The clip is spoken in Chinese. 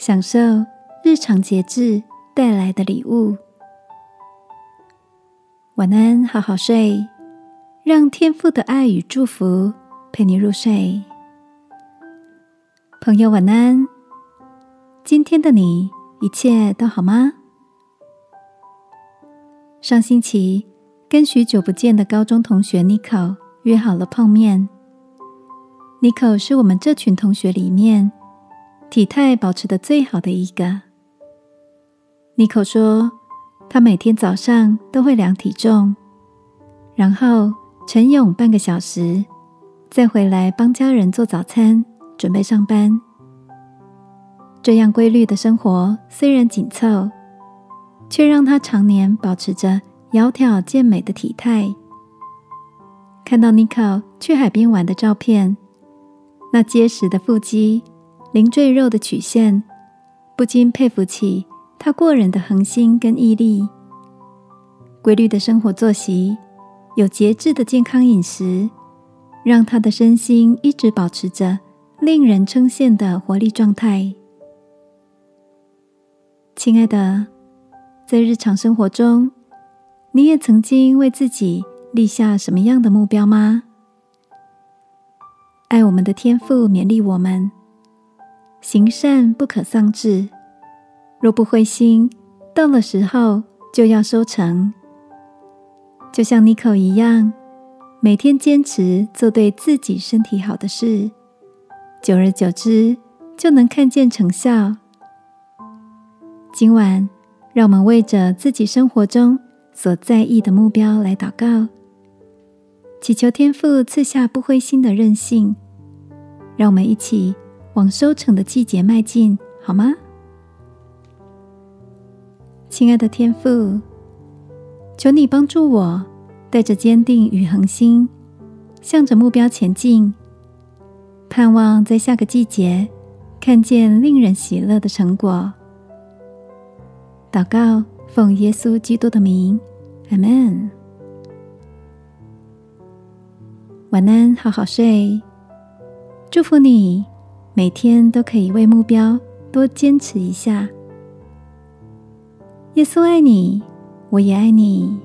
享受日常节制带来的礼物。晚安，好好睡，让天父的爱与祝福陪你入睡。朋友，晚安。今天的你一切都好吗？上星期跟许久不见的高中同学 Nico 约好了碰面。Nico 是我们这群同学里面体态保持的最好的一个。Nico 说，他每天早上都会量体重，然后晨泳半个小时，再回来帮家人做早餐，准备上班。这样规律的生活虽然紧凑。却让他常年保持着窈窕健美的体态。看到妮可去海边玩的照片，那结实的腹肌、零赘肉的曲线，不禁佩服起他过人的恒心跟毅力。规律的生活作息，有节制的健康饮食，让他的身心一直保持着令人称羡的活力状态。亲爱的。在日常生活中，你也曾经为自己立下什么样的目标吗？爱我们的天赋勉励我们，行善不可丧志，若不灰心，到了时候就要收成。就像妮可一样，每天坚持做对自己身体好的事，久而久之就能看见成效。今晚。让我们为着自己生活中所在意的目标来祷告，祈求天父赐下不灰心的韧性。让我们一起往收成的季节迈进，好吗？亲爱的天父，求你帮助我，带着坚定与恒心，向着目标前进，盼望在下个季节看见令人喜乐的成果。祷告，奉耶稣基督的名，阿门。晚安，好好睡。祝福你，每天都可以为目标多坚持一下。耶稣爱你，我也爱你。